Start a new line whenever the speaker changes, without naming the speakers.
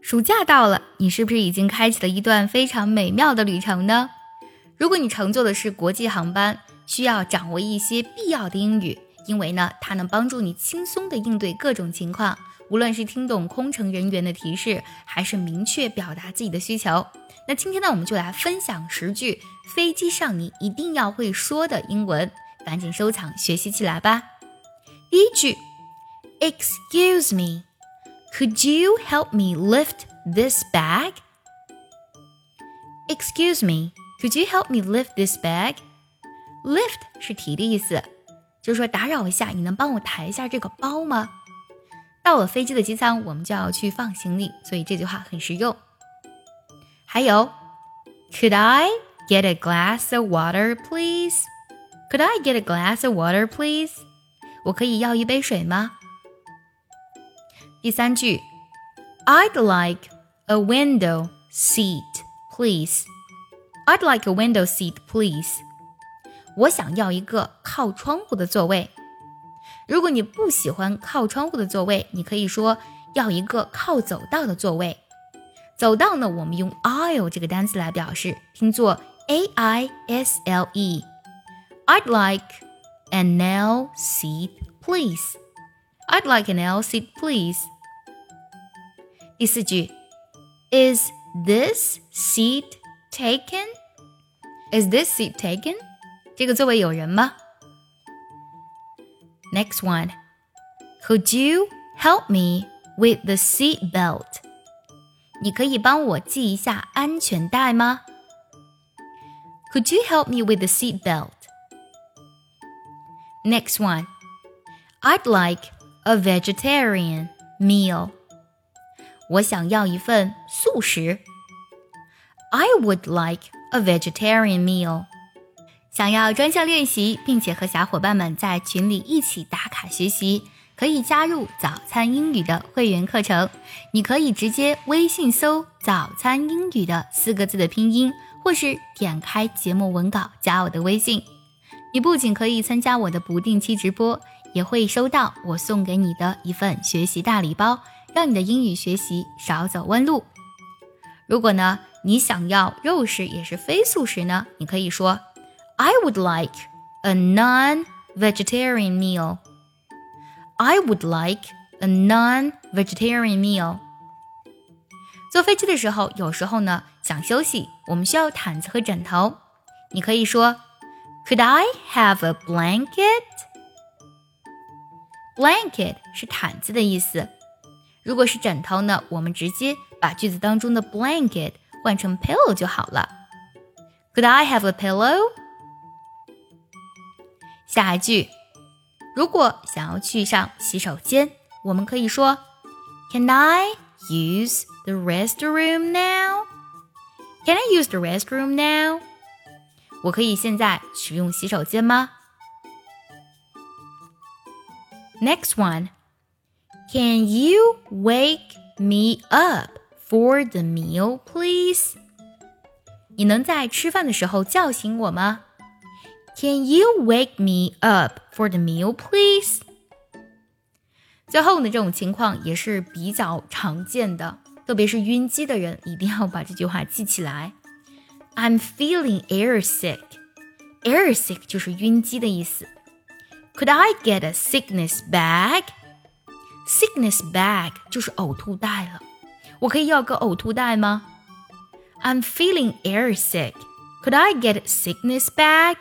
暑假到了，你是不是已经开启了一段非常美妙的旅程呢？如果你乘坐的是国际航班，需要掌握一些必要的英语，因为呢，它能帮助你轻松地应对各种情况，无论是听懂空乘人员的提示，还是明确表达自己的需求。那今天呢，我们就来分享十句飞机上你一定要会说的英文，赶紧收藏学习起来吧。第一句，Excuse me。Could you help me lift this bag? Excuse me, could you help me lift this bag? Lift 是提的意思，就是说打扰一下，你能帮我抬一下这个包吗？到了飞机的机舱，我们就要去放行李，所以这句话很实用。还有，Could I get a glass of water, please? Could I get a glass of water, please? 我可以要一杯水吗？ 第三句，I'd like a window seat, please. I'd like a window seat, please. 我想要一个靠窗户的座位。如果你不喜欢靠窗户的座位，你可以说要一个靠走道的座位。走道呢，我们用 aisle 这个单词来表示，拼作 a i s l e。I'd like an aisle seat, please. I'd like an aisle seat, please. 第四句，Is this seat taken? Is this seat taken? 这个座位有人吗？Next one. Could you help me with the seat belt? 你可以帮我系一下安全带吗？Could you help me with the seat belt? Next one. I'd like a vegetarian meal. 我想要一份素食。I would like a vegetarian meal. 想要专项练习，并且和小伙伴们在群里一起打卡学习，可以加入早餐英语的会员课程。你可以直接微信搜“早餐英语”的四个字的拼音，或是点开节目文稿加我的微信。你不仅可以参加我的不定期直播。也会收到我送给你的一份学习大礼包，让你的英语学习少走弯路。如果呢，你想要肉食也是非素食呢，你可以说 I would like a non-vegetarian meal. I would like a non-vegetarian meal. 坐飞机的时候，有时候呢想休息，我们需要毯子和枕头。你可以说 Could I have a blanket? Blanket 是毯子的意思。如果是枕头呢，我们直接把句子当中的 blanket 换成 pillow 就好了。Could I have a pillow？下一句，如果想要去上洗手间，我们可以说 Can I use the restroom now？Can I use the restroom now？我可以现在使用洗手间吗 ？Next one. Can you wake me up for the meal, please? 你能在吃饭的时候叫醒我吗？Can you wake me up for the meal, please? 最后呢，这种情况也是比较常见的，特别是晕机的人，一定要把这句话记起来。I'm feeling air sick. Air sick 就是晕机的意思。 could I get a sickness bag? Sickness bag 就是呕吐袋了。我可以要个呕吐袋吗？I'm feeling air sick. Could I get a sickness bag?